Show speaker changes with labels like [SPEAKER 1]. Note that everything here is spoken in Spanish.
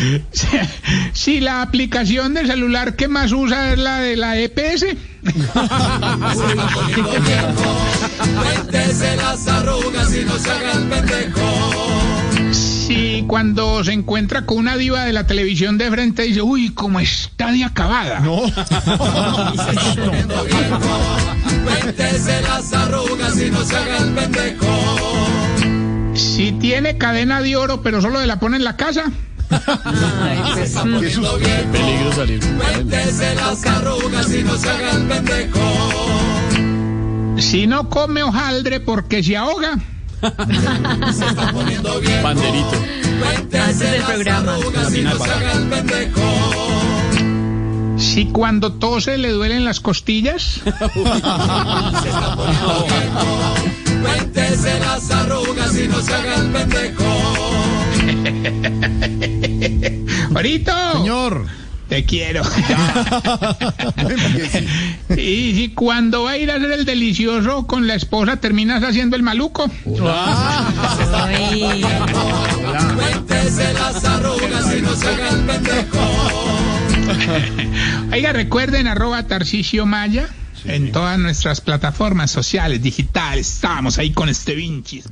[SPEAKER 1] si la aplicación de celular que más usa es la de la EPS.
[SPEAKER 2] Las arrugas y no se haga el pendejo.
[SPEAKER 1] Si cuando se encuentra con una diva de la televisión de frente dice, uy, cómo está de acabada.
[SPEAKER 3] No.
[SPEAKER 2] Cuéntese las arrugas y no se haga el pendejo.
[SPEAKER 1] Si tiene cadena de oro pero solo se la pone en la casa.
[SPEAKER 2] Se está poniendo viejo.
[SPEAKER 3] Peligro salir.
[SPEAKER 2] Cuéntese las arrugas y no se haga el pendejo.
[SPEAKER 1] Si no come hojaldre porque se ahoga.
[SPEAKER 2] Se está poniendo. Cuéntese
[SPEAKER 4] del programa.
[SPEAKER 2] arrugas y no se haga el pendejo.
[SPEAKER 1] Si cuando tose le duelen las costillas.
[SPEAKER 2] Se está poniendo viejo. Cuéntese las arrugas y no se haga el pendejo.
[SPEAKER 1] Ahorita.
[SPEAKER 3] Señor.
[SPEAKER 1] Te quiero. y si cuando va a ir a hacer el delicioso con la esposa terminas haciendo el maluco.
[SPEAKER 2] Cuéntese las arrugas y no se haga el pendejo.
[SPEAKER 1] Oiga, recuerden arroba Tarcisio Maya en todas nuestras plataformas sociales, digitales. Estamos ahí con este Vinci.